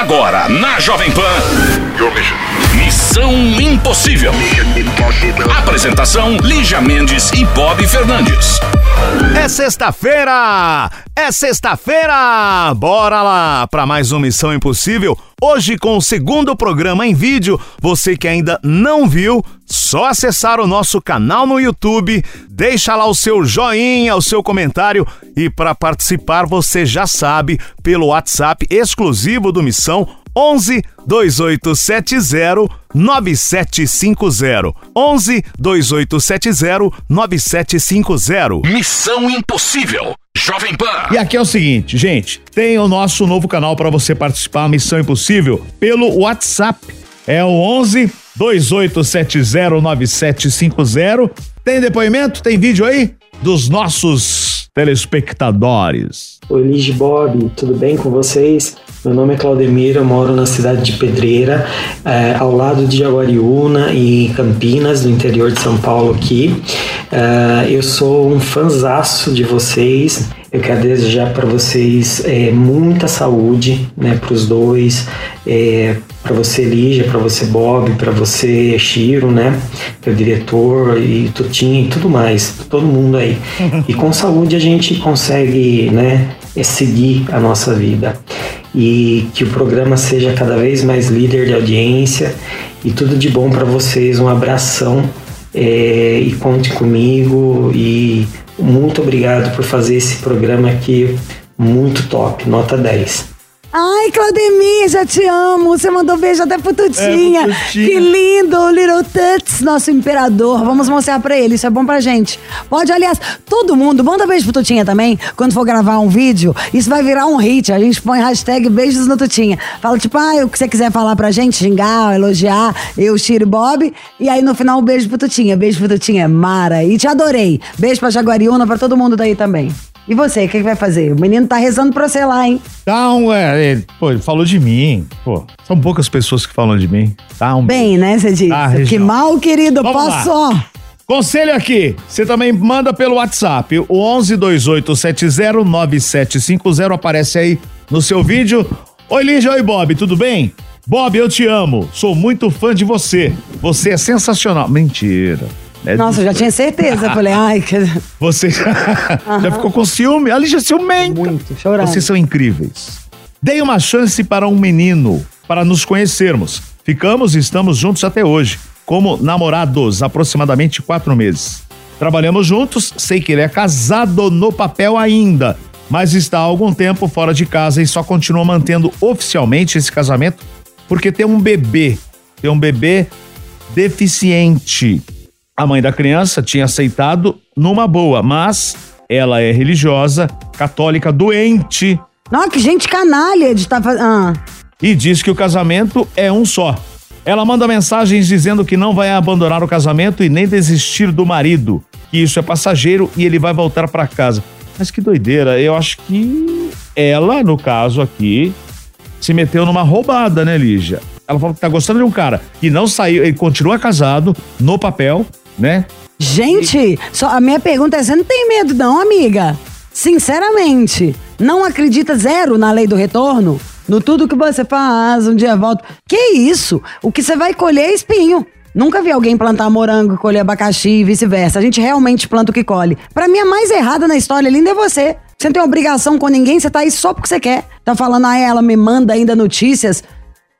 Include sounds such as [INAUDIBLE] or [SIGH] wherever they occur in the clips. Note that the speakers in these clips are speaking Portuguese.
Agora, na Jovem Pan. Missão Impossível. Apresentação: Lígia Mendes e Bob Fernandes. É sexta-feira! É sexta-feira! Bora lá para mais uma Missão Impossível. Hoje com o segundo programa em vídeo. Você que ainda não viu, só acessar o nosso canal no YouTube, deixa lá o seu joinha, o seu comentário e para participar você já sabe pelo WhatsApp exclusivo do Missão 11 2870 9750. 11 2870 9750. Missão Impossível. Jovem Pan. E aqui é o seguinte, gente, tem o nosso novo canal para você participar, Missão Impossível, pelo WhatsApp. É o 11 2870 9750. Tem depoimento? Tem vídeo aí? Dos nossos telespectadores. Oi, Lige Bob, tudo bem com vocês? Meu nome é Claudemir, eu moro na cidade de Pedreira, é, ao lado de Jaguariúna e Campinas, no interior de São Paulo aqui. É, eu sou um fanzaço de vocês. Eu quero desejar para vocês é, muita saúde, né, para os dois, é, para você Lígia, para você Bob, para você Chiro, né, o diretor e Tutinho e tudo mais, todo mundo aí. [LAUGHS] E com saúde a gente consegue, né, é seguir a nossa vida e que o programa seja cada vez mais líder de audiência e tudo de bom para vocês. Um abração é, e conte comigo e muito obrigado por fazer esse programa aqui muito top, nota 10. Ai, Claudemir, já te amo. Você mandou beijo até pro Tutinha. É, pro Tutinha. Que lindo, Little Tuts, nosso imperador. Vamos mostrar pra ele, isso é bom pra gente. Pode, aliás, todo mundo, manda beijo pro Tutinha também, quando for gravar um vídeo. Isso vai virar um hit. A gente põe hashtag beijos no Tutinha. Fala, tipo, ah, o que você quiser falar pra gente, xingar, elogiar, eu, Chiro e Bob. E aí, no final, um beijo pro Tutinha. Beijo pro Tutinha, Mara. E te adorei. Beijo pra Jaguariúna, pra todo mundo daí também. E você, o que, que vai fazer? O menino tá rezando pra você lá, hein? Tá um, é, ele, pô, ele falou de mim. Pô, são poucas pessoas que falam de mim. Tá um Bem, né, você disse? Tá, que mal, querido. Vamos Posso? lá. Conselho aqui, você também manda pelo WhatsApp, o 11 2870 9750 aparece aí no seu vídeo. Oi Lígia, oi Bob, tudo bem? Bob, eu te amo, sou muito fã de você. Você é sensacional. Mentira. É Nossa, eu já tinha certeza. Eu Falei, ai, que... [LAUGHS] Você já ficou com ciúme? A Lígia é ciumenta. muito, chorando. Vocês são incríveis. Dei uma chance para um menino, para nos conhecermos. Ficamos e estamos juntos até hoje, como namorados, aproximadamente quatro meses. Trabalhamos juntos, sei que ele é casado no papel ainda, mas está há algum tempo fora de casa e só continua mantendo oficialmente esse casamento porque tem um bebê. Tem um bebê deficiente. A mãe da criança tinha aceitado numa boa, mas ela é religiosa, católica, doente Não, que gente canalha de estar fazendo. Ah. e diz que o casamento é um só. Ela manda mensagens dizendo que não vai abandonar o casamento e nem desistir do marido, que isso é passageiro e ele vai voltar para casa. Mas que doideira, eu acho que ela, no caso aqui, se meteu numa roubada, né, Lígia? Ela falou que tá gostando de um cara que não saiu, ele continua casado, no papel, né? Gente, só a minha pergunta é: você não tem medo, não, amiga? Sinceramente, não acredita zero na lei do retorno? No tudo que você faz, um dia volta. Que isso? O que você vai colher é espinho. Nunca vi alguém plantar morango colher abacaxi e vice-versa. A gente realmente planta o que colhe. Pra mim, a mais errada na história linda é você. Você não tem obrigação com ninguém, você tá aí só porque você quer. Tá falando, ah, ela me manda ainda notícias.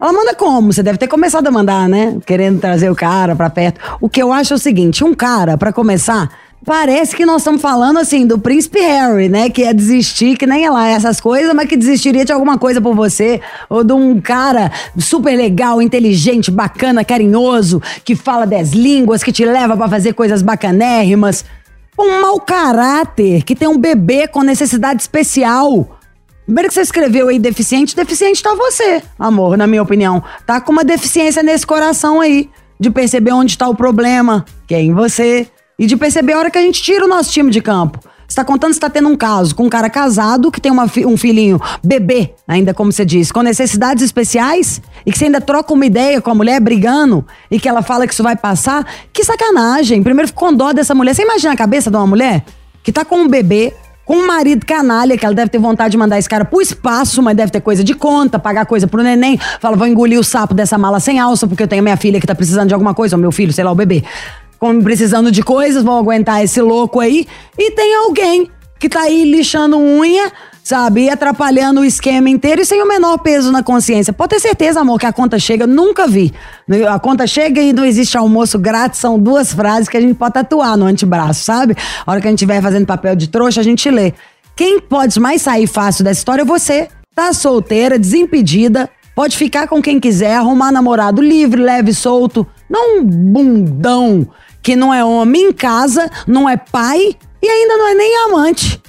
Ela manda como? Você deve ter começado a mandar, né? Querendo trazer o cara pra perto. O que eu acho é o seguinte: um cara, pra começar, parece que nós estamos falando assim do príncipe Harry, né? Que é desistir, que nem é lá essas coisas, mas que desistiria de alguma coisa por você. Ou de um cara super legal, inteligente, bacana, carinhoso, que fala dez línguas, que te leva pra fazer coisas bacanérrimas. Um mau caráter, que tem um bebê com necessidade especial. Primeiro que você escreveu aí deficiente, deficiente tá você, amor, na minha opinião. Tá com uma deficiência nesse coração aí, de perceber onde tá o problema, que é em você, e de perceber a hora que a gente tira o nosso time de campo. Você tá contando que você tá tendo um caso com um cara casado que tem uma um filhinho bebê, ainda como você disse, com necessidades especiais e que você ainda troca uma ideia com a mulher brigando e que ela fala que isso vai passar. Que sacanagem. Primeiro fico com dó dessa mulher. Você imagina a cabeça de uma mulher que tá com um bebê, com um marido canalha, que ela deve ter vontade de mandar esse cara pro espaço, mas deve ter coisa de conta, pagar coisa pro neném. Fala, vou engolir o sapo dessa mala sem alça, porque eu tenho minha filha que tá precisando de alguma coisa, ou meu filho, sei lá, o bebê. Como precisando de coisas, vão aguentar esse louco aí. E tem alguém que tá aí lixando unha, sabe? E atrapalhando o esquema inteiro e sem o menor peso na consciência. Pode ter certeza, amor, que a conta chega, nunca vi. A conta chega e não existe almoço grátis, são duas frases que a gente pode tatuar no antebraço, sabe? A hora que a gente estiver fazendo papel de trouxa, a gente lê. Quem pode mais sair fácil dessa história é você. Tá solteira, desimpedida, pode ficar com quem quiser, arrumar namorado livre, leve, solto. Não um bundão que não é homem em casa, não é pai e ainda não é nem amante.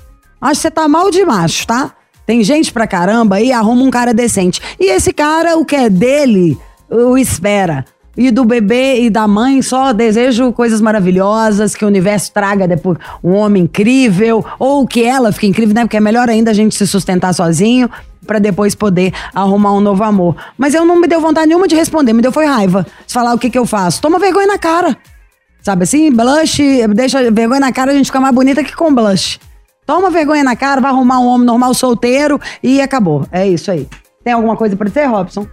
Acho que você tá mal de macho, tá? Tem gente pra caramba aí, arruma um cara decente. E esse cara, o que é dele, o espera. E do bebê e da mãe, só desejo coisas maravilhosas, que o universo traga depois um homem incrível, ou que ela fique incrível, né? Porque é melhor ainda a gente se sustentar sozinho para depois poder arrumar um novo amor. Mas eu não me deu vontade nenhuma de responder, me deu foi raiva. De falar o que que eu faço. Toma vergonha na cara. Sabe assim? Blush, deixa vergonha na cara, a gente fica mais bonita que com blush. Toma vergonha na cara, vai arrumar um homem normal solteiro e acabou. É isso aí. Tem alguma coisa pra dizer, Robson?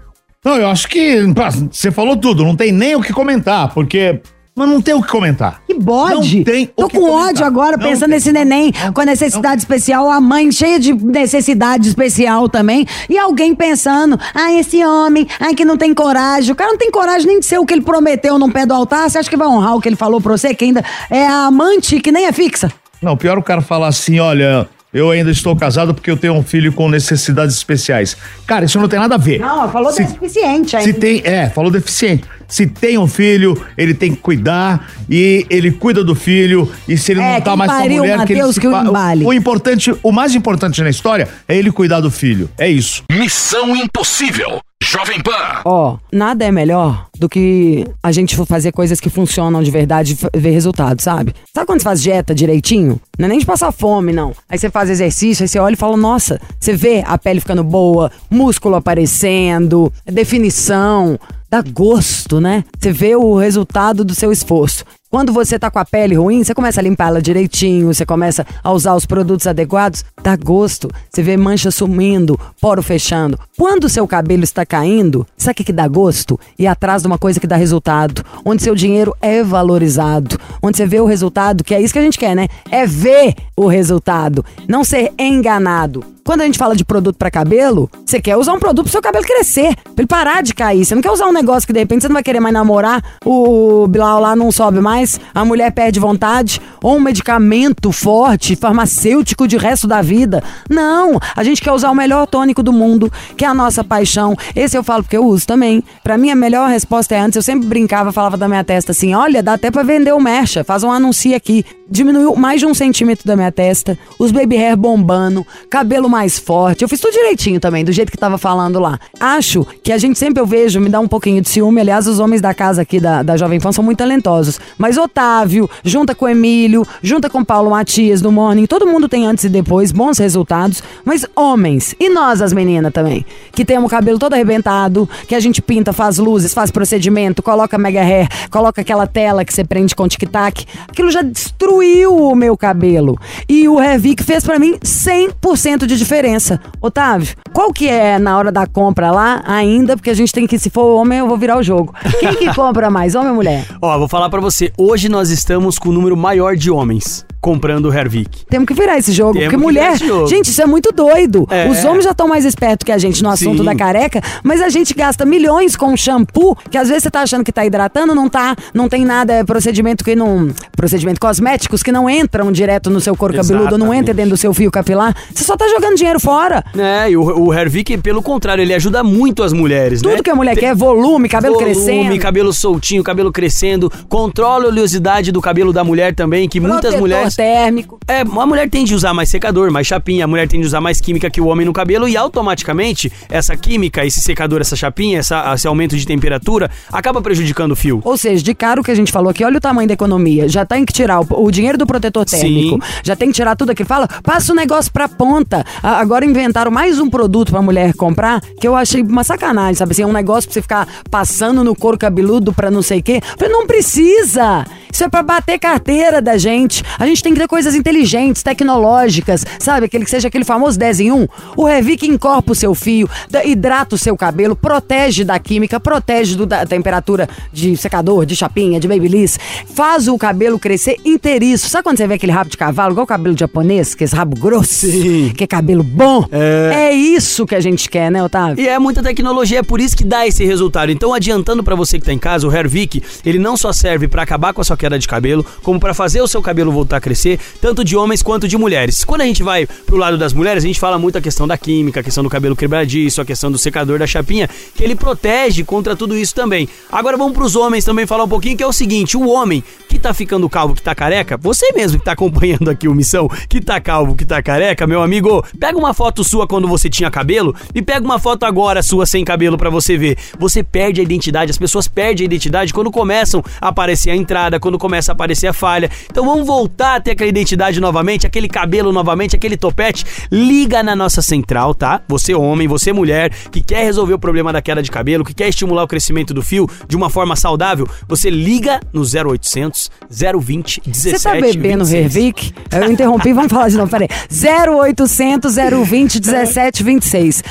Não, eu acho que você falou tudo, não tem nem o que comentar, porque. Mas não tem o que comentar. Que bode! Não tem o Tô com comentar. ódio agora, Não pensando tem. nesse neném Não, com a necessidade especial, a mãe cheia de necessidade especial também, e alguém pensando, ah, esse homem, ai, que não tem coragem. O cara não tem coragem nem de ser o que ele prometeu no pé do altar. Você acha que vai honrar o que ele falou pra você, que ainda é a amante que nem é fixa? Não, pior é o cara falar assim, olha, eu ainda estou casado porque eu tenho um filho com necessidades especiais. Cara, isso não tem nada a ver. Não, falou Se- deficiente Se ainda. tem, é, falou deficiente. Se tem um filho, ele tem que cuidar e ele cuida do filho. E se ele É, não tá mais com a mulher, que ele Mateus, se que o pa- embale. o importante, o mais importante na história é ele cuidar do filho. É isso. Missão Impossível. Jovem Pan. Ó, nada é melhor do que a gente fazer coisas que funcionam de verdade e ver resultado, sabe? Sabe quando você faz dieta direitinho? Não é nem de passar fome, não. Aí você faz exercício, aí você olha e fala, nossa, você vê a pele ficando boa, músculo aparecendo, definição, dá gosto, né? Você vê o resultado do seu esforço. Quando você tá com a pele ruim, você começa a limpar ela direitinho, você começa a usar os produtos adequados, dá gosto. Você vê mancha sumindo, poro fechando. Quando o seu cabelo está caindo, sabe o que, que dá gosto? Ir atrás de uma coisa que dá resultado, onde seu dinheiro é valorizado, onde você vê o resultado, que é isso que a gente quer, né? É ver o resultado, não ser enganado. Quando a gente fala de produto pra cabelo, você quer usar um produto pro seu cabelo crescer, pra ele parar de cair. Você não quer usar um negócio que de repente você não vai querer mais namorar, o Bilal lá não sobe mais, a mulher perde vontade, ou um medicamento forte, farmacêutico de resto da vida. Não, a gente quer usar o melhor tônico do mundo, que é a nossa paixão. Esse eu falo porque eu uso também. Pra mim a melhor resposta é antes, eu sempre brincava, falava da minha testa assim, olha, dá até pra vender o Mercha, faz um anúncio aqui. Diminuiu mais de um centímetro da minha testa, os baby hair bombando, cabelo mais forte. Eu fiz tudo direitinho também, do jeito que tava falando lá. Acho que a gente sempre eu vejo, me dá um pouquinho de ciúme. Aliás, os homens da casa aqui da, da Jovem Pan são muito talentosos. Mas Otávio, junta com Emílio, junta com Paulo Matias do Morning, todo mundo tem antes e depois bons resultados. Mas homens, e nós as meninas também, que temos o cabelo todo arrebentado, que a gente pinta, faz luzes, faz procedimento, coloca mega hair, coloca aquela tela que você prende com tic-tac. Aquilo já destruiu o meu cabelo. E o Revic fez pra mim 100% de diferença. Otávio, qual que é na hora da compra lá ainda? Porque a gente tem que, se for homem, eu vou virar o jogo. Quem que [LAUGHS] compra mais, homem ou mulher? Ó, vou falar pra você, hoje nós estamos com o número maior de homens comprando o Hervik. Temos que virar esse jogo. Temos porque mulher. Gente, isso é muito doido. É. Os homens já estão mais espertos que a gente no assunto Sim. da careca, mas a gente gasta milhões com shampoo, que às vezes você tá achando que tá hidratando, não tá, não tem nada, é procedimento que não. Procedimento cosméticos que não entram direto no seu couro cabeludo, não entra dentro do seu fio capilar. Você só tá jogando dinheiro fora. É, e o, o Hervik, pelo contrário, ele ajuda muito as mulheres, né? Tudo que a mulher quer, volume, cabelo Volume, crescendo. cabelo soltinho, cabelo crescendo, controla a oleosidade do cabelo da mulher também, que muitas protetor mulheres. térmico. É, a mulher tende a usar mais secador, mais chapinha, a mulher tende a usar mais química que o homem no cabelo e automaticamente essa química, esse secador, essa chapinha, essa- esse aumento de temperatura acaba prejudicando o fio. Ou seja, de cara o que a gente falou aqui, olha o tamanho da economia. Já tem que tirar o, o dinheiro do protetor térmico. Sim. Já tem que tirar tudo aquilo. Fala, passa o negócio pra ponta. A- agora inventaram mais um produto pra mulher comprar que eu achei uma sacanagem, sabe assim? É um negócio pra você ficar passando no couro cabeludo pra não sei o quê. Eu Falei, não precisa. Isso é pra bater carteira da gente. A gente tem que ter coisas inteligentes, tecnológicas, sabe? Aquele que seja aquele famoso 10 em 1. O Revic encorpa o seu fio, hidrata o seu cabelo, protege da química, protege do- da temperatura de secador, de chapinha, de babyliss. Faz o cabelo crescer inteiriço. Sabe quando você vê aquele rabo de cavalo, igual o cabelo japonês, que é esse rabo grosso? Sim. Que é cabelo bom? É. isso que a gente quer, né, Otávio? E é muita tecnologia, é por isso que dá esse resultado. Então, adiantando pra você que tá em casa, o Hervik, ele não só serve pra acabar com a sua queda de cabelo, como pra fazer o seu cabelo voltar a crescer, tanto de homens quanto de mulheres. Quando a gente vai pro lado das mulheres, a gente fala muito a questão da química, a questão do cabelo quebradiço, a questão do secador da chapinha, que ele protege contra tudo isso também. Agora vamos pros homens também falar um pouquinho, que é o seguinte, o homem que tá ficando calvo, que tá careca, você mesmo que tá acompanhando aqui o Missão, que tá calvo, que tá careca, meu amigo, pega uma foto sua quando você tinha cabelo e pega uma foto agora sua sem cabelo pra você ver. Você perde a identidade, as pessoas perdem a identidade quando começam a aparecer a entrada, quando começa a aparecer a falha. Então vamos voltar a ter aquela identidade novamente, aquele cabelo novamente, aquele topete. Liga na nossa central, tá? Você homem, você mulher, que quer resolver o problema da queda de cabelo, que quer estimular o crescimento do fio de uma forma saudável, você liga no 0800 020 17 Você tá bebendo 26. Hervic? Eu interrompi, vamos falar de novo, peraí. 0800 020 1726.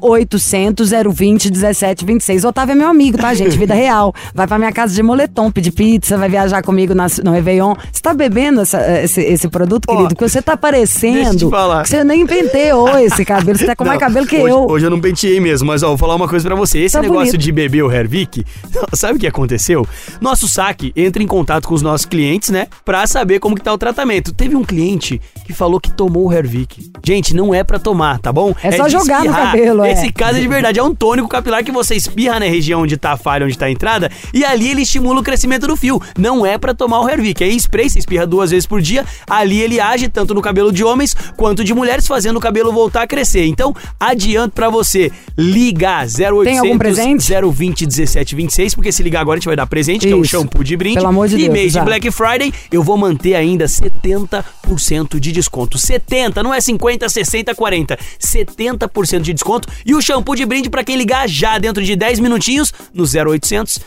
0800 020 1726. Otávio é meu amigo, tá, gente? Vida real. Vai pra minha casa de moletom, pedir pizza, vai viajar comigo na- no Réveillon. Você tá bebendo essa- esse, esse produto, querido? Porque você tá deixa eu parecendo te falar. que você nem penteou esse cabelo. Você tá com [LAUGHS] mais Não, cabelo que hoje, eu. Hoje eu não penteei mesmo, mas ó, vou falar uma coisa pra você. Esse Tá negócio bonito. de beber o Hervik, [LAUGHS] sabe o que aconteceu? Nosso saque entra em contato com os nossos clientes, né? Pra saber como que tá o tratamento. Teve um cliente que falou que tomou o Hervik. Gente, não é pra tomar, tá bom? É só de jogar no espirrar. cabelo, é. Esse caso é de verdade. É um tônico capilar que você espirra na região onde tá a falha, onde tá a entrada, e ali ele estimula o crescimento do fio. Não é pra tomar o Hervik. É spray, você espirra duas vezes por dia. Ali ele age tanto no cabelo de homens quanto de mulheres, fazendo o cabelo voltar a crescer. Então, adianto pra você ligar 0800 Tem algum presente? 020 1726, porque se ligar agora a gente vai dar presente, que é o Isso. shampoo de brinde. Pelo amor de e Deus, mês de. Black Friday, eu vou manter ainda 70% de desconto. 70, não é 50, 60, 40. 70% de desconto. E o shampoo de brinde pra quem ligar já dentro de 10 minutinhos no 0800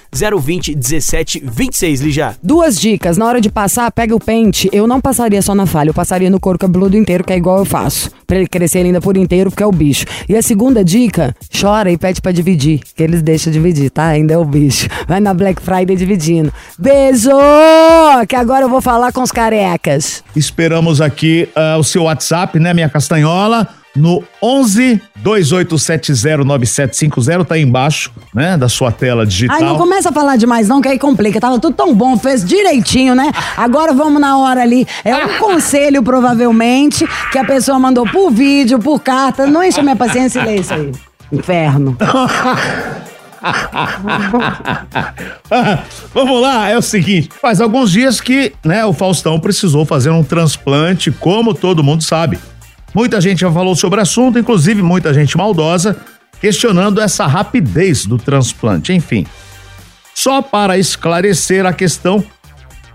020 1726, Lígia. Duas dicas. Na hora de passar, pega o pente. Eu não passaria só na falha, eu passaria no couro cabeludo inteiro, que é igual eu faço. Pra ele crescer ainda por inteiro, porque é o bicho. E a segunda dica, chora e pede pra dividir. Que eles deixam dividir, tá? Ainda é o bicho. Vai na Black Friday dividindo. Beijo! Que agora eu vou falar com os carecas. Esperamos aqui ah, o seu WhatsApp, né, minha castanhola? No 11 28709750, tá aí embaixo, né, da sua tela digital. Ai, não começa a falar demais não, que aí complica. Tava tudo tão bom, fez direitinho, né? Agora vamos na hora ali. É um [LAUGHS] conselho, provavelmente, que a pessoa mandou por vídeo, por carta. Não enche a minha paciência e lê isso aí. Inferno. [LAUGHS] Vamos lá, é o seguinte, faz alguns dias que, né, o Faustão precisou fazer um transplante, como todo mundo sabe. Muita gente já falou sobre o assunto, inclusive muita gente maldosa, questionando essa rapidez do transplante, enfim. Só para esclarecer a questão,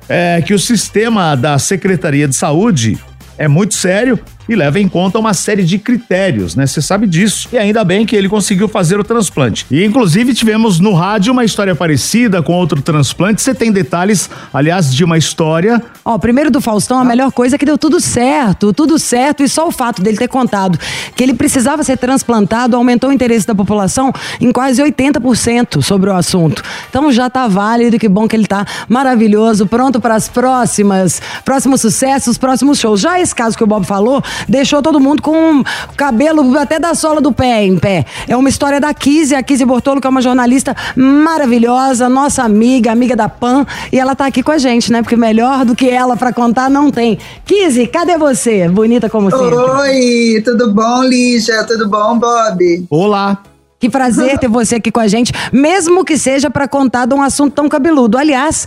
é que o sistema da Secretaria de Saúde é muito sério e leva em conta uma série de critérios, né? Você sabe disso. E ainda bem que ele conseguiu fazer o transplante. E inclusive tivemos no rádio uma história parecida com outro transplante. Você tem detalhes, aliás, de uma história Ó, primeiro do Faustão, a melhor coisa é que deu tudo certo, tudo certo, e só o fato dele ter contado que ele precisava ser transplantado aumentou o interesse da população em quase 80% sobre o assunto. Então já tá válido, que bom que ele tá maravilhoso, pronto para as próximas, próximos sucessos, próximos shows. Já esse caso que o Bob falou, deixou todo mundo com o cabelo até da sola do pé em pé. É uma história da Kizzy, a Kizzy Bortolo, que é uma jornalista maravilhosa, nossa amiga, amiga da Pan, e ela tá aqui com a gente, né? Porque melhor do que ela pra contar não tem. Kizzy, cadê você? Bonita como sempre. Oi, tudo bom, Lígia? Tudo bom, Bob? Olá. Que prazer [LAUGHS] ter você aqui com a gente, mesmo que seja pra contar de um assunto tão cabeludo. Aliás,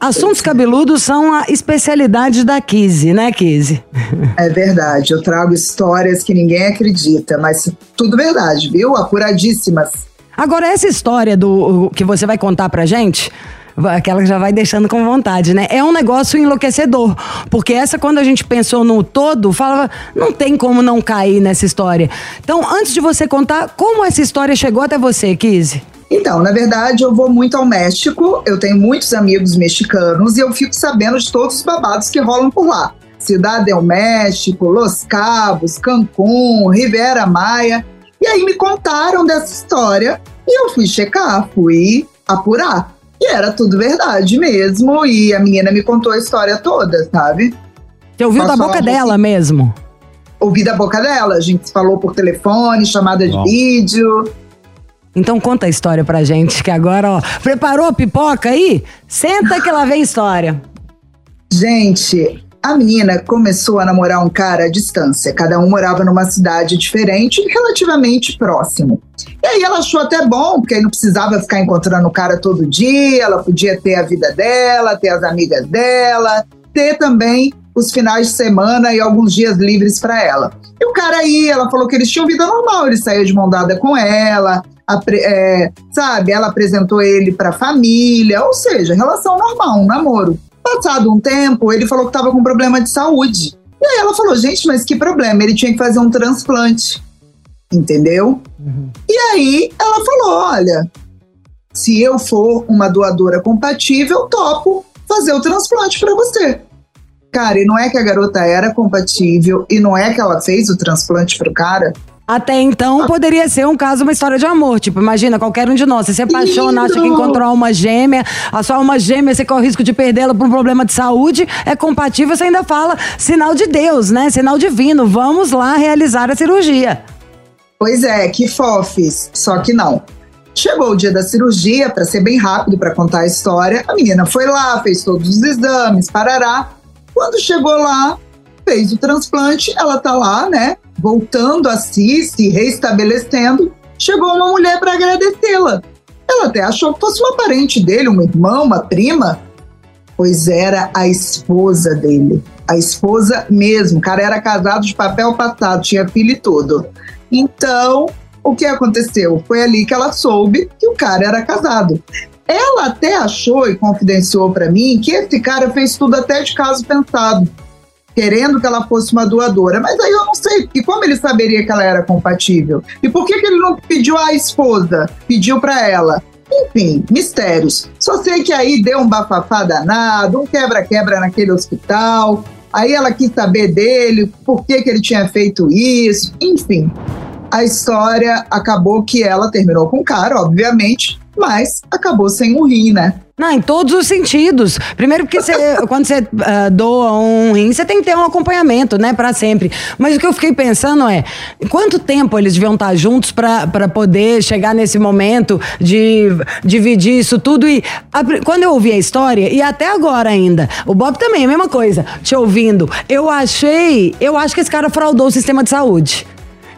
assuntos cabeludos são a especialidade da Kizzy, né, Kizzy? [LAUGHS] É verdade, eu trago histórias que ninguém acredita, mas tudo verdade, viu? Apuradíssimas. Agora, essa história do que você vai contar pra gente, aquela que já vai deixando com vontade, né? É um negócio enlouquecedor. Porque essa, quando a gente pensou no todo, falava, não tem como não cair nessa história. Então, antes de você contar, como essa história chegou até você, Kizzy? Então, na verdade, eu vou muito ao México, eu tenho muitos amigos mexicanos e eu fico sabendo de todos os babados que rolam por lá. Cidade del México, Los Cabos, Cancún, Rivera Maia. E aí me contaram dessa história e eu fui checar, fui apurar. E era tudo verdade mesmo, e a menina me contou a história toda, sabe? Você ouviu da Posso boca dela mesmo? Ouvi da boca dela, a gente falou por telefone, chamada de Bom. vídeo. Então conta a história pra gente, que agora, ó, preparou a pipoca aí? Senta que lá vem história. Gente, a menina começou a namorar um cara à distância. Cada um morava numa cidade diferente, relativamente próximo. E aí ela achou até bom, porque aí não precisava ficar encontrando o cara todo dia, ela podia ter a vida dela, ter as amigas dela, ter também os finais de semana e alguns dias livres para ela. E o cara aí, ela falou que eles tinham vida normal, ele saía de mão dada com ela, apre- é, sabe? Ela apresentou ele para a família, ou seja, relação normal, um namoro. Passado um tempo, ele falou que estava com problema de saúde. E aí ela falou, gente, mas que problema? Ele tinha que fazer um transplante. Entendeu? E aí ela falou: olha, se eu for uma doadora compatível, topo fazer o transplante para você. Cara, e não é que a garota era compatível e não é que ela fez o transplante pro cara. Até então poderia ser um caso, uma história de amor. Tipo, imagina, qualquer um de nós. Você se apaixona, acha que encontrou uma gêmea, a sua alma gêmea, você corre o risco de perdê-la por um problema de saúde, é compatível, você ainda fala sinal de Deus, né? Sinal divino. Vamos lá realizar a cirurgia. Pois é, que fofes. Só que não. Chegou o dia da cirurgia, para ser bem rápido para contar a história, a menina foi lá, fez todos os exames, parará. Quando chegou lá, fez o transplante, ela tá lá, né, voltando a si, se reestabelecendo. Chegou uma mulher para agradecê-la. Ela até achou que fosse uma parente dele, uma irmã, uma prima, pois era a esposa dele. A esposa mesmo. O cara era casado de papel passado, tinha filho e tudo. Então, o que aconteceu? Foi ali que ela soube que o cara era casado. Ela até achou e confidenciou para mim que esse cara fez tudo até de caso pensado, querendo que ela fosse uma doadora. Mas aí eu não sei, e como ele saberia que ela era compatível? E por que, que ele não pediu à esposa? Pediu para ela. Enfim, mistérios. Só sei que aí deu um bafafá danado, um quebra-quebra naquele hospital. Aí ela quis saber dele, por que, que ele tinha feito isso. Enfim, a história acabou que ela terminou com o cara, obviamente, mas acabou sem um rim, né? Não, em todos os sentidos. Primeiro porque você, [LAUGHS] quando você ah, doa um rim, você tem que ter um acompanhamento, né, Pra sempre. Mas o que eu fiquei pensando é, quanto tempo eles deviam estar juntos pra pra poder chegar nesse momento de dividir isso tudo e a quando eu ouvi a história e até agora ainda, o Bob também a mesma coisa, te ouvindo. Eu achei, eu acho que esse cara fraudou o sistema de saúde.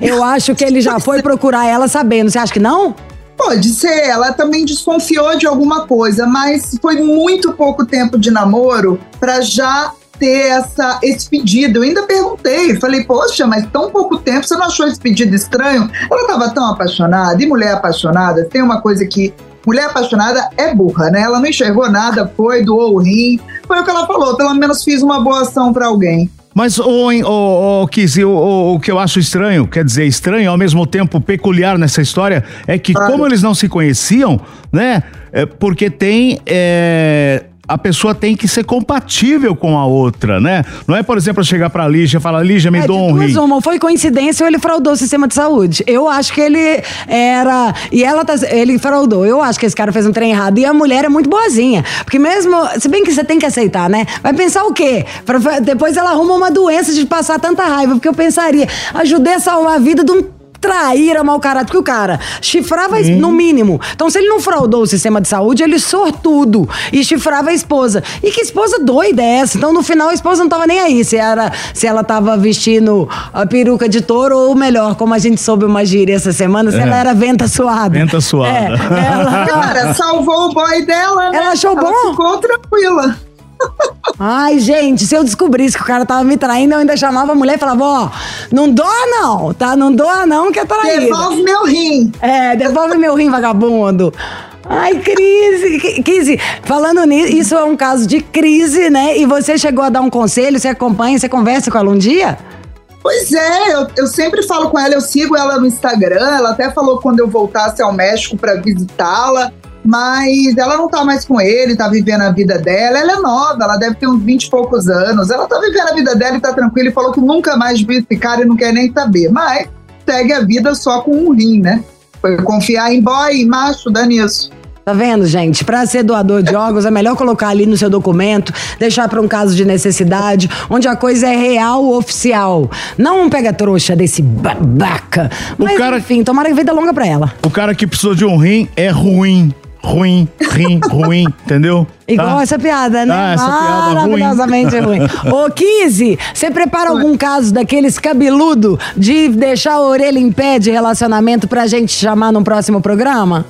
Eu acho que ele já foi procurar ela sabendo. Você acha que não? Pode ser, ela também desconfiou de alguma coisa, mas foi muito pouco tempo de namoro para já ter essa, esse pedido. Eu ainda perguntei, falei, poxa, mas tão pouco tempo, você não achou esse pedido estranho? Ela estava tão apaixonada, e mulher apaixonada, tem uma coisa que. Mulher apaixonada é burra, né? Ela não enxergou nada, foi, doou o rim. Foi o que ela falou, pelo menos fiz uma boa ação para alguém. Mas, ô, ô, ô, Kizzy, o, o, o que eu acho estranho, quer dizer, estranho ao mesmo tempo peculiar nessa história, é que Claro. como eles não se conheciam, né? É, porque tem. é, a pessoa tem que ser compatível com a outra, né? Não é, por exemplo, chegar pra Lígia e falar, Lígia, me É, dou um rim. uma, foi coincidência ou ele fraudou o sistema de saúde. Eu acho que ele era. E ela tá. Ele fraudou. Eu acho que esse cara fez um trem errado. E a mulher é muito boazinha. Porque mesmo. Se bem que você tem que aceitar, né? Vai pensar o quê? Pra- depois ela arruma uma doença de passar tanta raiva. Porque eu pensaria, ajudei a salvar a vida de um traíra, mau caráter, porque o cara chifrava es- no mínimo. Então, se ele não fraudou o sistema de saúde, ele sortudo e chifrava a esposa. E que esposa doida é essa? Então, no final, a esposa não tava nem aí se, era, se ela tava vestindo a peruca de touro ou melhor, como a gente soube uma gíria essa semana, se É. ela era venta suada. Venta suada. É, ela... Cara, salvou o boy dela, né? Ela achou bom? Ela ficou tranquila. Ai, gente, se eu descobrisse que o cara tava me traindo, eu ainda chamava a mulher e falava, ó, não doa não, tá? Não doa não que é traíra. Devolve meu rim. É, devolve meu rim, vagabundo. Ai, crise. Crise, falando nisso, isso é um caso de crise, né? E você chegou a dar um conselho, você acompanha, você conversa com ela um dia? Pois é, eu, eu sempre falo com ela, eu sigo ela no Instagram, ela até falou quando eu voltasse ao México para visitá-la, mas ela não tá mais com ele, tá vivendo a vida dela. Ela é nova, ela deve ter uns 20 e poucos anos. Ela tá vivendo a vida dela e tá tranquila e falou que nunca mais viu esse cara e não quer nem saber. Mas segue a vida só com um rim, né? Foi confiar em boy e macho, dá nisso. Tá vendo, gente? Pra ser doador de órgãos é melhor colocar ali no seu documento, deixar pra um caso de necessidade, onde a coisa é real, oficial. Não um pega trouxa desse babaca. Mas cara- enfim, tomara que vida longa pra ela. O cara que precisou de um rim é ruim. Ruim, rim, [LAUGHS] ruim, entendeu? Igual Tá? essa piada, né? Ah, essa piada ruim. Maravilhosamente ruim. Ô, Kizzy, você prepara algum caso daqueles cabeludo de deixar a orelha em pé de relacionamento pra gente chamar num próximo programa?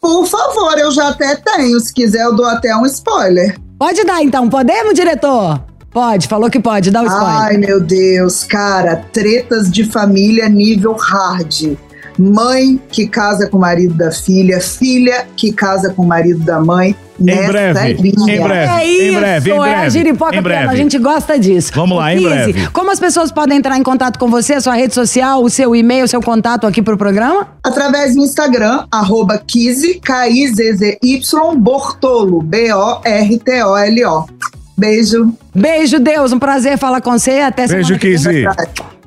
Por favor, eu já até tenho. Se quiser, eu dou até um spoiler. Pode dar então, podemos, diretor? Pode, falou que pode, dá o spoiler. Ai, meu Deus, cara, tretas de família nível hard. Mãe que casa com o marido da filha, filha que casa com o marido da mãe. Em nessa breve, linha. em breve. É isso, em breve, em é a breve, giripoca em breve. a gente gosta disso. Vamos lá, Ô, em Kizzy, breve. Como as pessoas podem entrar em contato com você, a sua rede social, o seu e-mail, o seu contato aqui pro programa? Através do Instagram, arroba Kizzy, K-I-Z-Z-Y, Bortolo, B-O-R-T-O-L-O. Beijo. Beijo, Deus, um prazer falar com você, até semana Beijo, que vem. Kizzy.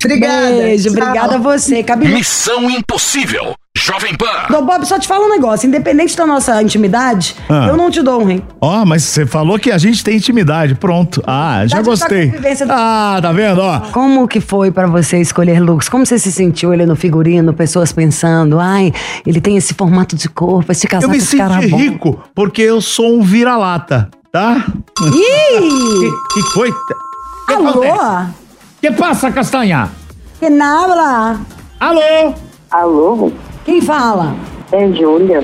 Obrigada. Beijo, Tchau. obrigada a você. Cabeludo. Missão Impossível. Jovem Pan. Ô, Bob, só te falo um negócio. Independente da nossa intimidade, Ah. eu não te dou um rim. Ó, mas você falou que a gente tem intimidade. Pronto. Ah, já da gostei. do- Ah, tá vendo, ó? Como que foi pra você escolher looks? Como você se sentiu ele no figurino? Pessoas pensando, ai, ele tem esse formato de corpo, esse Eu casaco, me esse cara senti bom. rico porque eu sou um vira-lata, tá? Ih! [LAUGHS] Que, que foi? Que Alô? acontece? Que passa, castanha? Que nabla? Alô? Alô, Quem fala? é Júlia.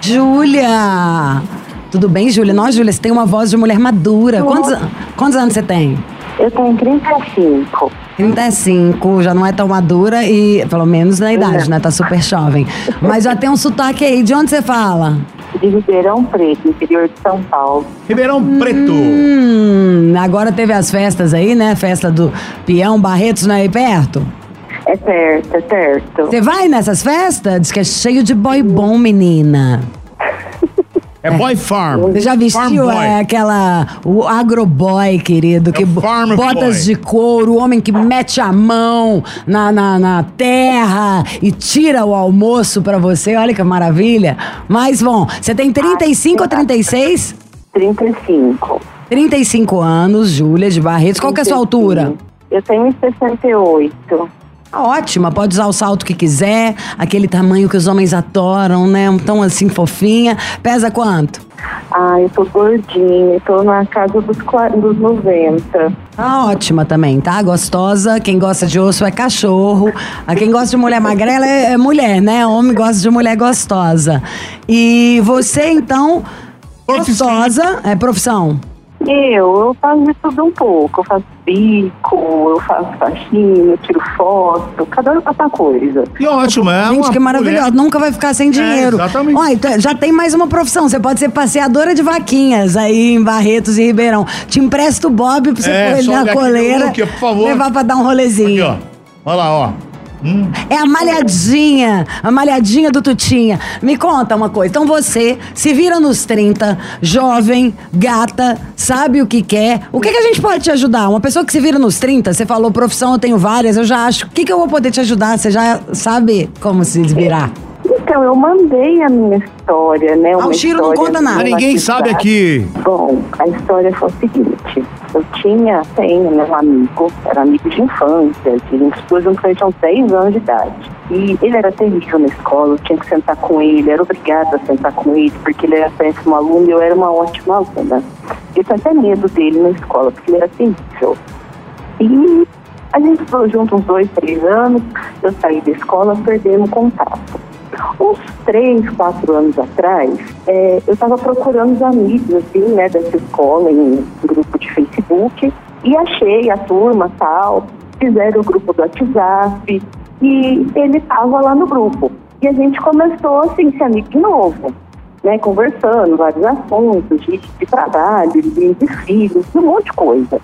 Júlia! Tudo bem, Júlia? Nossa, Júlia, você tem uma voz de mulher madura. Quantos, quantos anos você tem? Eu tenho 35. 35, já não é tão madura e, pelo menos na idade, né? Tá super jovem. Mas já tem um sotaque aí. De onde você fala? De Ribeirão Preto, interior de São Paulo. Ribeirão Preto. Hum, agora teve as festas aí, né? Festa do Peão Barretos, não é aí perto? É perto, é perto. Você vai nessas festas? Diz que é cheio de boy bom, menina. É Boy Farm. Você já Farm vestiu boy. é, aquela. O agroboy, querido, que É o farm botas boy. de couro, o homem que mete a mão na, na, na terra e tira o almoço pra você. Olha que maravilha. Mas, bom, você tem 35 ou 36? 35. 35 anos, Júlia de Barretos. Qual que é a sua altura? Eu tenho 68. Ótima, pode usar o salto que quiser, aquele tamanho que os homens adoram, né? Um tão assim fofinha. Pesa quanto? Ah, eu tô gordinha, tô na casa dos, dos 90. Tá ótima também, tá? Gostosa. Quem gosta de osso é cachorro. A quem gosta de mulher magrela é, é mulher, né? Homem gosta de mulher gostosa. E você, então, gostosa, é profissão. Eu, eu faço de tudo um pouco. Eu faço bico, eu faço faxina, eu tiro foto, cada hora faço uma coisa. Que ótimo, é Gente, que maravilhosa. mulher- Nunca vai ficar sem dinheiro. exatamente. Ó, então, já tem mais uma profissão. Você pode ser passeadora de vaquinhas aí em Barretos e Ribeirão. Te empresto o Bob pra você É, pôr ele só na olha aqui coleira. look, por favor. Levar pra dar um Aqui, rolezinho. ó. Olha lá, ó. É a malhadinha, a malhadinha do Tutinha. Me conta uma coisa. Então você se vira nos 30, jovem, gata, sabe o que quer. O que, que a gente pode te ajudar? Uma pessoa que se vira nos 30, você falou profissão, eu tenho várias, eu já acho. O que, que eu vou poder te ajudar? Você já sabe como se virar. Então, eu mandei a minha história, né? Uma Ah, o Chiro não conta nada. Ninguém sabe aqui. Bom, a história foi o seguinte. Eu tinha, tenho, né, um amigo, era amigo de infância, a gente estudou junto tinha uns 10 anos de idade. E ele era terrível na escola, eu tinha que sentar com ele, era obrigada a sentar com ele, porque ele era péssimo aluno e eu era uma ótima aluna. Eu tinha até medo dele na escola, porque ele era terrível. E a gente estudou junto uns dois, três anos, eu saí da escola, perdemos contato. Uns três, quatro anos atrás, é, eu estava procurando os amigos, assim, né, dessa escola em um grupo de Facebook e achei a turma tal, fizeram o grupo do WhatsApp e ele estava lá no grupo. E a gente começou, assim, a ser amigo de novo, né, conversando vários assuntos de, de trabalho, de, de filhos, de um monte de coisa.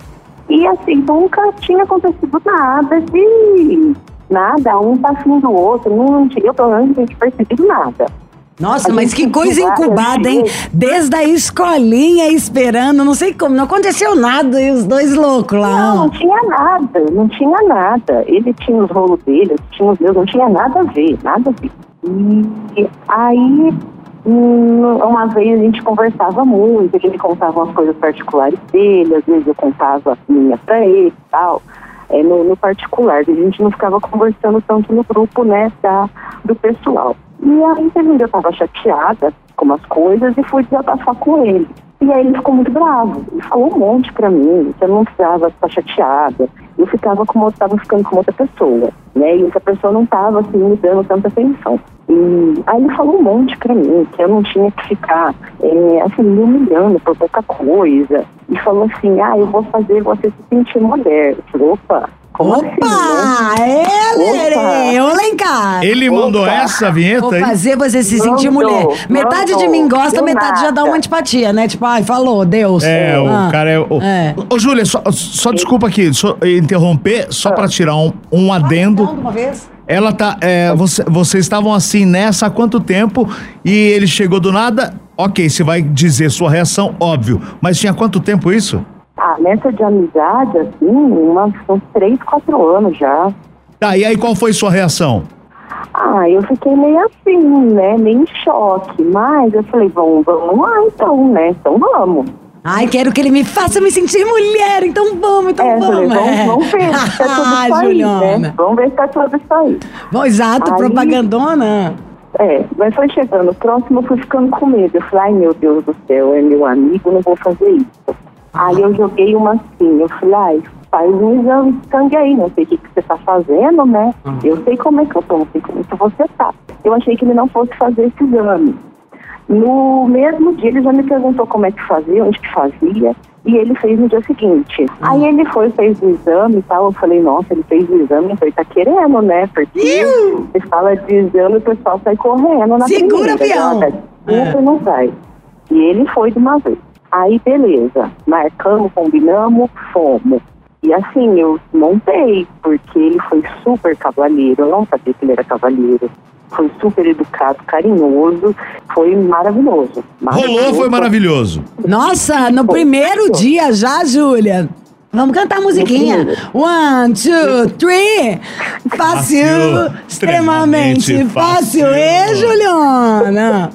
E assim, nunca tinha acontecido nada de nada, um tá afim do outro, não eu pelo menos não tinha percebido nada. Nossa, A mas gente que coisa incubada, hein? Desde a escolinha esperando, não sei como, não aconteceu nada e os dois loucos lá. Não, não tinha nada, não tinha nada. Ele tinha os rolos dele, eu tinha os meus, não tinha nada a ver, nada a ver. E aí, hum, uma vez a gente conversava muito, ele me contava umas coisas particulares dele, às vezes eu contava a minha pra ele e tal. É, no, no particular, a gente não ficava conversando tanto no grupo, né, da, do pessoal. E aí, dia eu tava chateada com umas coisas e fui desabafar com ele. E aí ele ficou muito bravo. Ele falou um monte pra mim, que eu não precisava estar chateada. Eu ficava como eu estava ficando com outra pessoa, né? E essa pessoa não estava assim me dando tanta atenção. E aí ele falou um monte pra mim, que eu não tinha que ficar é, assim, me humilhando por pouca coisa. E falou assim, ah, eu vou fazer você se sentir mulher. Eu falei, opa, como assim, né? Opa! É, Lerê! Ô, Lencar! Ele mandou Opa. essa vinheta Vou aí? fazer você se sentir Mandou, mulher. Metade de mim mandou, gosta, metade já dá nada. uma antipatia, né? Tipo, ai, falou, Deus. É, Ah, o cara é. O... É. Ô, Júlia, só, só desculpa aqui, só interromper, Ah. só pra tirar um, um adendo. Então, de uma vez. Ela tá. É, você, vocês estavam assim nessa há quanto tempo e ele chegou do nada? Ok, você vai dizer sua reação, óbvio. Mas tinha quanto tempo isso? Ah, nessa de amizade, assim, umas, uns três, quatro anos já. Tá, e aí qual foi sua reação? Ah, eu fiquei meio assim, né? Meio em choque. Mas eu falei, vamos, vamos lá então, né? Então vamos. Ai, quero que ele me faça me sentir mulher, então vamos, então É, eu falei, vamos. vamos, é. vamos ver se tá [LAUGHS] tudo Ah, isso aí, Juliana. né? Vamos ver se tá tudo isso aí. Bom, exato, Aí- propagandona. É, mas foi chegando próximo, eu fui ficando com medo. Eu falei, ai meu Deus do céu, é meu amigo, não vou fazer isso. Aí eu joguei uma assim, eu falei, ai, faz um exame de sangue aí, não sei o que, que você tá fazendo, né? Eu sei como é que eu tô, não sei como que você tá. Eu achei que ele não fosse fazer esse exame. No mesmo dia ele já me perguntou como é que fazia, onde que fazia, e ele fez no dia seguinte. Aí ele foi, fez o exame e tal, eu falei, nossa, ele fez o exame, eu falei, tá querendo, né? Porque você fala de exame, o pessoal sai correndo na Segura, primeira, peão. né? Desculpa, não sai. E ele foi de uma vez. Aí, beleza, marcamos, combinamos, fomos. E assim, eu montei, porque ele foi super cavalheiro, eu não sabia que ele era cavalheiro. Foi super educado, carinhoso, foi maravilhoso. Rolou, foi maravilhoso. Nossa, no primeiro dia já, Júlia. Vamos cantar a musiquinha. One, two, three. Fácil, Fácil, extremamente fácil. fácil. E, Juliana?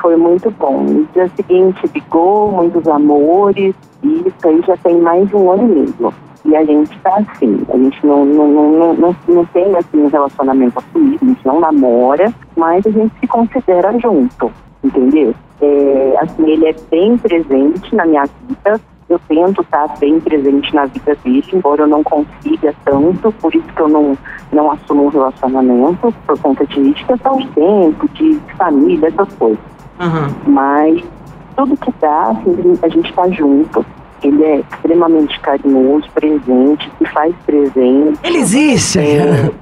Foi muito bom. No dia seguinte, ligou, muitos amores, e isso aí já tem mais de um ano meio. E a gente tá assim, a gente não, não, não, não, não, tem assim, um relacionamento assumido, a gente não namora, mas a gente se considera junto, entendeu? É, assim, ele é bem presente na minha vida, eu tento estar bem presente na vida dele, embora eu não consiga tanto, por isso que eu não, não assumo um relacionamento, por conta de questão de tempo, de família, essas coisas. Mas tudo que dá, assim, a gente tá junto. Ele é extremamente carinhoso, presente, se faz presente. Ele existe. É. [LAUGHS]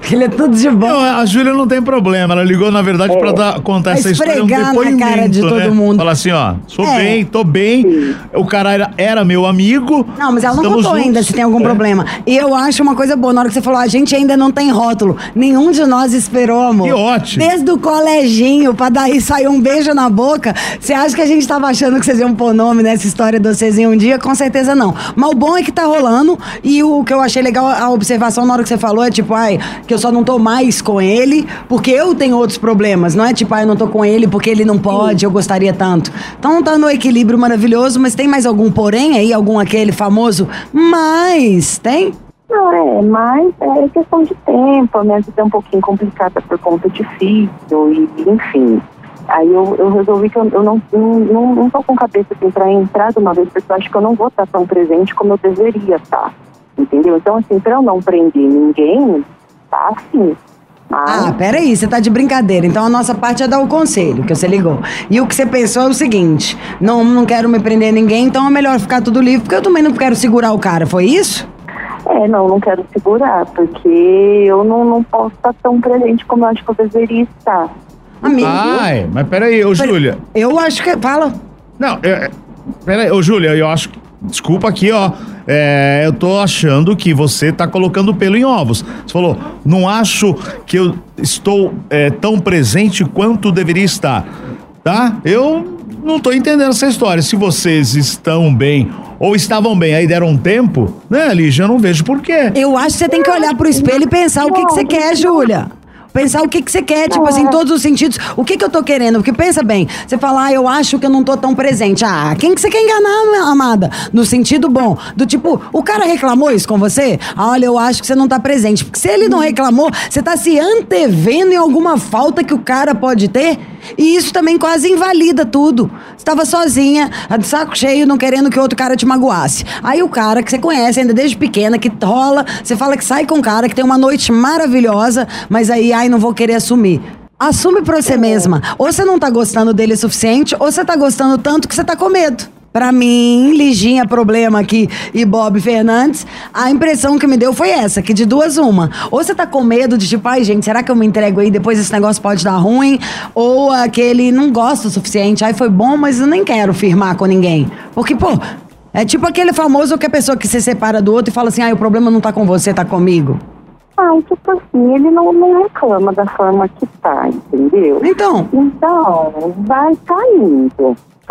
Porque ele é tudo de bom. Não, a Júlia não tem problema. Ela ligou, na verdade, pra dar, contar Vai essa história. Um esfregar na depoimento, cara de todo né? mundo. Falar assim, ó, sou É. bem, tô bem. O cara era, era meu amigo. Não, mas ela não contou juntos. ainda se tem algum É. problema. E eu acho uma coisa boa, na hora que você falou, a gente ainda não tem rótulo. Nenhum de nós esperou, amor. Que ótimo. Desde o coleginho, pra daí sair um beijo na boca. Você acha que a gente tava achando que vocês iam pôr nome nessa história de vocês em um dia? Com certeza não. Mas o bom é que tá rolando. E o que eu achei legal, a observação na hora que você falou é tipo, ai, que eu só não tô mais com ele porque eu tenho outros problemas. Não é tipo, ai, eu não tô com ele porque ele não pode, eu gostaria tanto. Então tá no equilíbrio maravilhoso, mas tem mais algum porém aí? Algum aquele famoso? Mas, tem? Não, é, mas é questão de tempo, a minha vida é um pouquinho complicada por conta de filho, e enfim. Aí eu, eu resolvi que eu, eu não, não, não, tô com cabeça assim, pra entrar de uma vez, porque eu acho que eu não vou estar tão presente como eu deveria estar. Entendeu? Então, assim, pra eu não prender ninguém, tá assim. Mas, Ah, peraí, você tá de brincadeira. Então a nossa parte é dar o conselho que você ligou. E o que você pensou é o seguinte: não, não quero me prender ninguém, então é melhor ficar tudo livre, porque eu também não quero segurar o cara, foi isso? é, não, não quero segurar, porque eu não, não posso estar tão presente como eu acho que eu deveria estar. Amigo. Ai, mas peraí, ô Júlia. Eu acho que. Fala. Não, é, é, peraí, ô Júlia, eu acho. Desculpa aqui, ó. é, eu tô achando que você tá colocando pelo em ovos. Você falou, não acho que eu estou é, tão presente quanto deveria estar. Tá? Eu não tô entendendo essa história. Se vocês estão bem ou estavam bem, aí deram um tempo, né, Lígia? Eu não vejo por quê. Eu acho que você tem que olhar pro espelho e pensar o que, que você quer, Júlia. Pensar o que, que você quer, tipo assim, em todos os sentidos. O que, que eu tô querendo? Porque pensa bem, você fala, ah, eu acho que eu não tô tão presente. Ah, quem que você quer enganar, amada? No sentido bom. Do tipo, o cara reclamou isso com você? Ah, olha, eu acho que você não tá presente. Porque se ele não reclamou, você tá se antevendo em alguma falta que o cara pode ter. E isso também quase invalida tudo. Você tava sozinha, de saco cheio, não querendo que outro cara te magoasse. Aí o cara que você conhece ainda desde pequena, que rola, você fala que sai com um cara, que tem uma noite maravilhosa, mas aí, ai, não vou querer assumir. Assume pra você mesma. Ou você não tá gostando dele o suficiente, ou você tá gostando tanto que você tá com medo. Pra mim, Liginha Problema aqui e Bob Fernandes, a impressão que me deu foi essa, que de duas uma. Ou você tá com medo de tipo, ai gente, será que eu me entrego aí, depois esse negócio pode dar ruim? Ou aquele, não gosto o suficiente, aí foi bom, mas eu nem quero firmar com ninguém. Porque, pô, é tipo aquele famoso que a pessoa que se separa do outro e fala assim, ai, o problema não tá com você, tá comigo. Ah, tipo assim, ele não, não reclama da forma que tá, entendeu? Então, Então, vai tá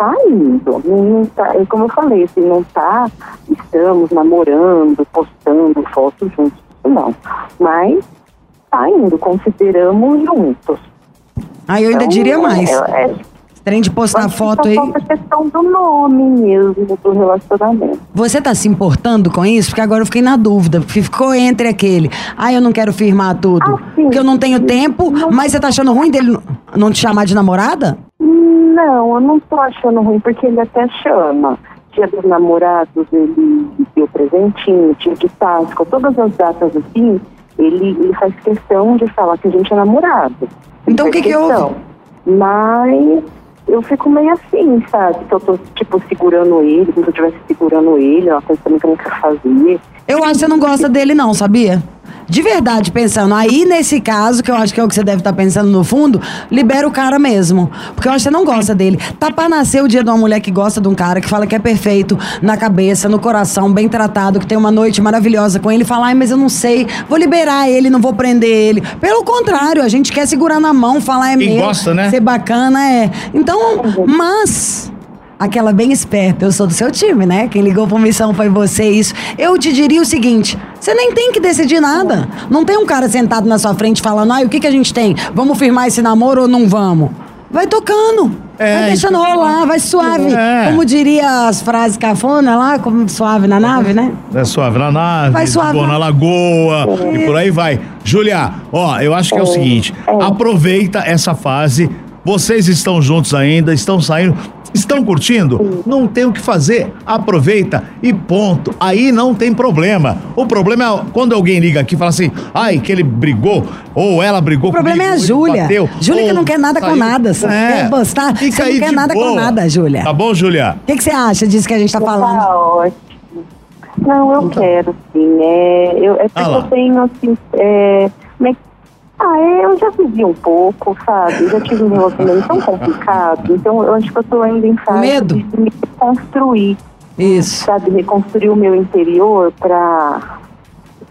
indo. Tá indo. Não tá, é como eu falei, assim, não tá, estamos namorando, postando fotos juntos, não. Mas tá indo, consideramos juntos. aí eu ainda Então, diria mais. É, é, Trem de postar foto aí. falta a questão do nome mesmo do relacionamento. Você tá se importando com isso? Porque agora eu fiquei na dúvida. Ficou entre aquele. Ah, eu não quero firmar tudo. Ah, sim. porque eu não tenho tempo, mas você tá achando ruim dele não- não te chamar de namorada? Não, eu não tô achando ruim, porque ele até chama. Dia dos namorados, ele deu presentinho, dia de Páscoa, todas as datas assim, ele, ele faz questão de falar que a gente é namorado. Ele Então, o que que houve? questão. Mas eu fico meio assim, sabe? Que eu tô, tipo, segurando ele, como se eu estivesse segurando ele, é uma coisa também que eu não quero fazer. Eu acho que você não gosta dele, não, sabia? De verdade, pensando. Aí, nesse caso, que eu acho que é o que você deve estar pensando no fundo, libera o cara mesmo. Porque eu acho que você não gosta dele. Tá pra nascer o dia de uma mulher que gosta de um cara, que fala que é perfeito na cabeça, no coração, bem tratado, que tem uma noite maravilhosa com ele, e fala, ai, mas eu não sei, vou liberar ele, não vou prender ele. Pelo contrário, a gente quer segurar na mão, falar é Quem meu. gosta, né? Ser bacana, é. Então, mas. Aquela bem esperta, eu sou do seu time, né? Quem ligou pra missão foi você, isso. Eu te diria o seguinte: você nem tem que decidir nada. Não tem um cara sentado na sua frente falando, ai, o que, que a gente tem? Vamos firmar esse namoro ou não vamos? Vai tocando. É, vai deixando rolar, vai suave. É. Como diria as frases cafona lá, como suave na nave, né? É suave na nave, Vai suave boa na- na lagoa e por aí vai. Júlia, ó, eu acho que é o seguinte: aproveita essa fase. Vocês estão juntos ainda, estão saindo, estão curtindo? Não tem o que fazer. Aproveita e ponto. Aí não tem problema. O problema é quando alguém liga aqui e fala assim: ai, que ele brigou, ou ela brigou O problema comigo, é a Júlia. bateu, Júlia que não quer nada com saiu. nada, só quer postar. Fica Você não aí quer nada com boa. nada, Júlia. Tá bom, Júlia? O que, que você acha disso que a gente tá falando? Tá ótimo. Não, eu quero, sim. É, eu, é porque Ah eu tenho, assim, é, como é que- ah, é, eu já vivi um pouco, sabe? Já tive um relacionamento tão complicado, então eu acho que eu tô ainda em fase Medo? de me reconstruir, Isso. sabe? Reconstruir o meu interior pra...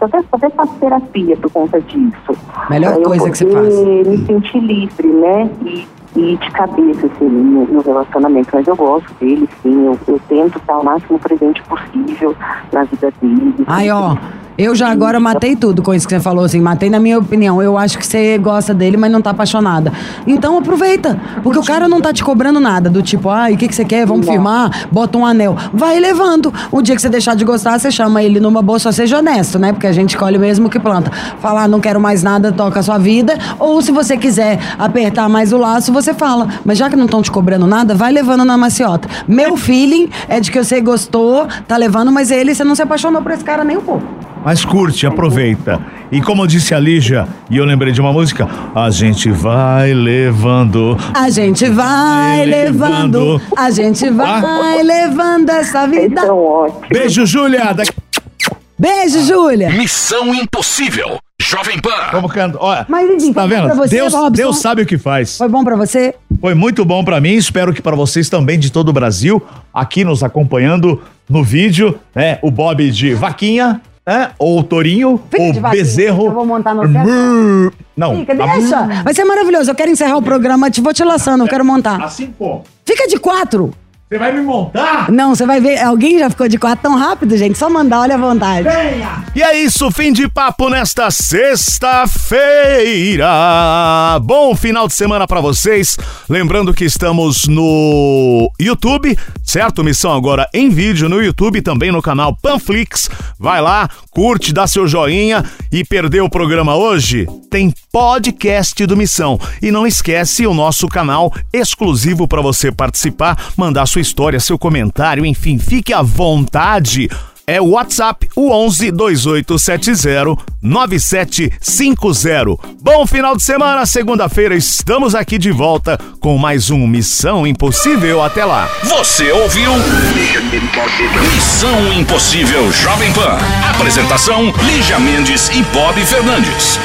Eu até, até faço terapia por conta disso. Melhor eu coisa que você faz. me sentir livre, né? E, e de cabeça, assim, no, no relacionamento. Mas eu gosto dele, sim. Eu, eu tento estar o máximo presente possível na vida dele. Ai, ó, eu já agora matei tudo com isso que você falou, assim, matei na minha opinião. Eu acho que você gosta dele, mas não tá apaixonada. Então aproveita, porque o cara não tá te cobrando nada, do tipo, ai, o que, que você quer? Vamos firmar? Bota um anel. Vai levando. O dia que você deixar de gostar, você chama ele numa boa, só seja honesto, né? Porque a gente colhe mesmo que planta. Falar, não quero mais nada, toca a sua vida. Ou se você quiser apertar mais o laço, você fala. Mas já que não estão te cobrando nada, vai levando na maciota. Meu feeling é de que você gostou, tá levando, mas ele, você não se apaixonou por esse cara nem um pouco. Mas curte, aproveita. E como disse a Lígia, e eu lembrei de uma música, a gente vai levando. A gente vai levando, levando. a gente vai levando essa vida. ótimos. Beijo, Júlia! Daqui- Beijo, Júlia. Missão Impossível. Jovem Pan. Vamos cantar. Olha, Mas, enfim, tá vendo? pra você, Deus, Robson? Deus sabe o que faz. Foi bom pra você? Foi muito bom pra mim, espero que pra vocês também de todo o Brasil, aqui nos acompanhando no vídeo, né? O Bob de vaquinha, né? Ou o tourinho, Fica ou bezerro. eu vou montar no Brrr. Não. Fica, deixa. Vai ser maravilhoso. Eu quero encerrar o programa. Te vou te laçando, eu quero montar. Assim como? Fica de quatro. Você vai me montar? Não, você vai ver. Alguém já ficou de quatro tão rápido, gente. Só mandar, olha à vontade. E é isso, fim de papo nesta sexta-feira. Bom final de semana pra vocês. Lembrando que estamos no YouTube, certo? Missão agora em vídeo no YouTube também no canal Panflix. Vai lá, curte, dá seu joinha e perdeu o programa hoje? Tem podcast do Missão. E não esquece o nosso canal exclusivo para você participar, mandar sua história, seu comentário, enfim, fique à vontade. É o WhatsApp, o 11 2870 9750. Bom final de semana, segunda-feira estamos aqui de volta com mais um Missão Impossível. Até lá. Você ouviu? Missão Impossível Jovem Pan. Apresentação: Lígia Mendes e Bob Fernandes.